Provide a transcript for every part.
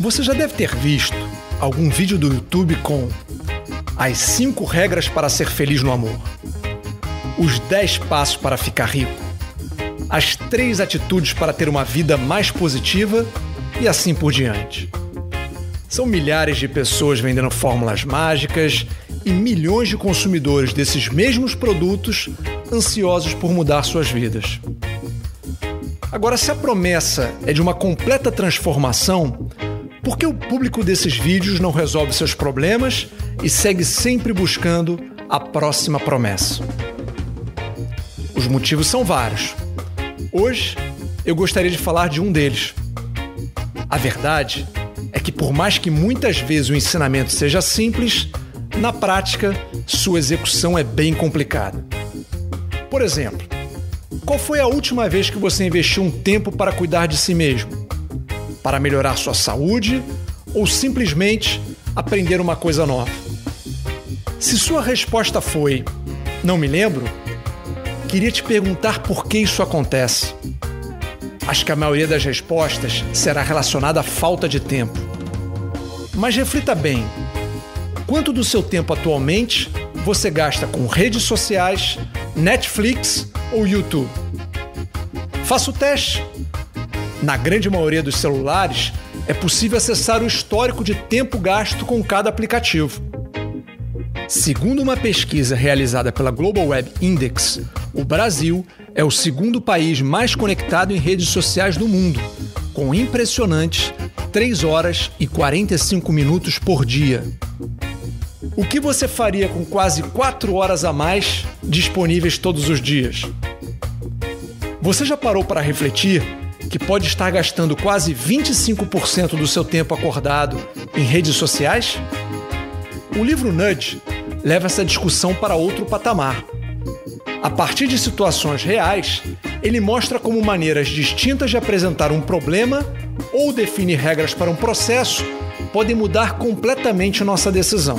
Você já deve ter visto algum vídeo do YouTube com as 5 regras para ser feliz no amor, os 10 passos para ficar rico, as 3 atitudes para ter uma vida mais positiva e assim por diante. São milhares de pessoas vendendo fórmulas mágicas e milhões de consumidores desses mesmos produtos ansiosos por mudar suas vidas. Agora, se a promessa é de uma completa transformação, por que o público desses vídeos não resolve seus problemas e segue sempre buscando a próxima promessa? Os motivos são vários. Hoje, eu gostaria de falar de um deles. A verdade é que, por mais que muitas vezes o ensinamento seja simples, na prática, sua execução é bem complicada. Por exemplo, qual foi a última vez que você investiu um tempo para cuidar de si mesmo? Para melhorar sua saúde ou simplesmente aprender uma coisa nova? Se sua resposta foi não me lembro, queria te perguntar por que isso acontece. Acho que a maioria das respostas será relacionada à falta de tempo. Mas reflita bem: quanto do seu tempo atualmente você gasta com redes sociais, Netflix ou YouTube? Faça o teste na grande maioria dos celulares, é possível acessar o histórico de tempo gasto com cada aplicativo. Segundo uma pesquisa realizada pela Global Web Index, o Brasil é o segundo país mais conectado em redes sociais do mundo, com impressionantes 3 horas e 45 minutos por dia. O que você faria com quase 4 horas a mais disponíveis todos os dias? Você já parou para refletir que pode estar gastando quase 25% do seu tempo acordado em redes sociais? O livro Nudge leva essa discussão para outro patamar. A partir de situações reais, ele mostra como maneiras distintas de apresentar um problema ou definir regras para um processo podem mudar completamente nossa decisão.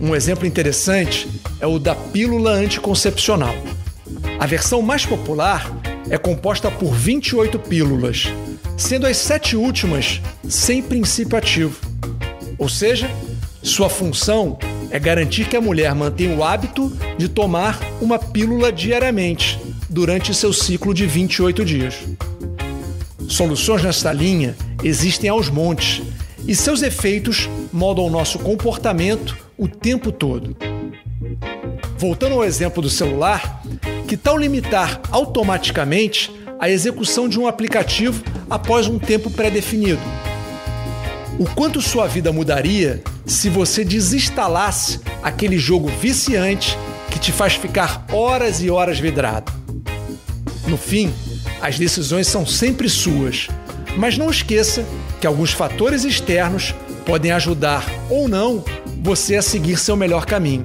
Um exemplo interessante é o da pílula anticoncepcional. A versão mais popular é composta por 28 pílulas, sendo as sete últimas sem princípio ativo. Ou seja, sua função é garantir que a mulher mantenha o hábito de tomar uma pílula diariamente durante seu ciclo de 28 dias. Soluções nesta linha existem aos montes e seus efeitos moldam nosso comportamento o tempo todo. Voltando ao exemplo do celular, que tal limitar automaticamente a execução de um aplicativo após um tempo pré-definido? O quanto sua vida mudaria se você desinstalasse aquele jogo viciante que te faz ficar horas e horas vidrado? No fim, as decisões são sempre suas, mas não esqueça que alguns fatores externos podem ajudar ou não você a seguir seu melhor caminho.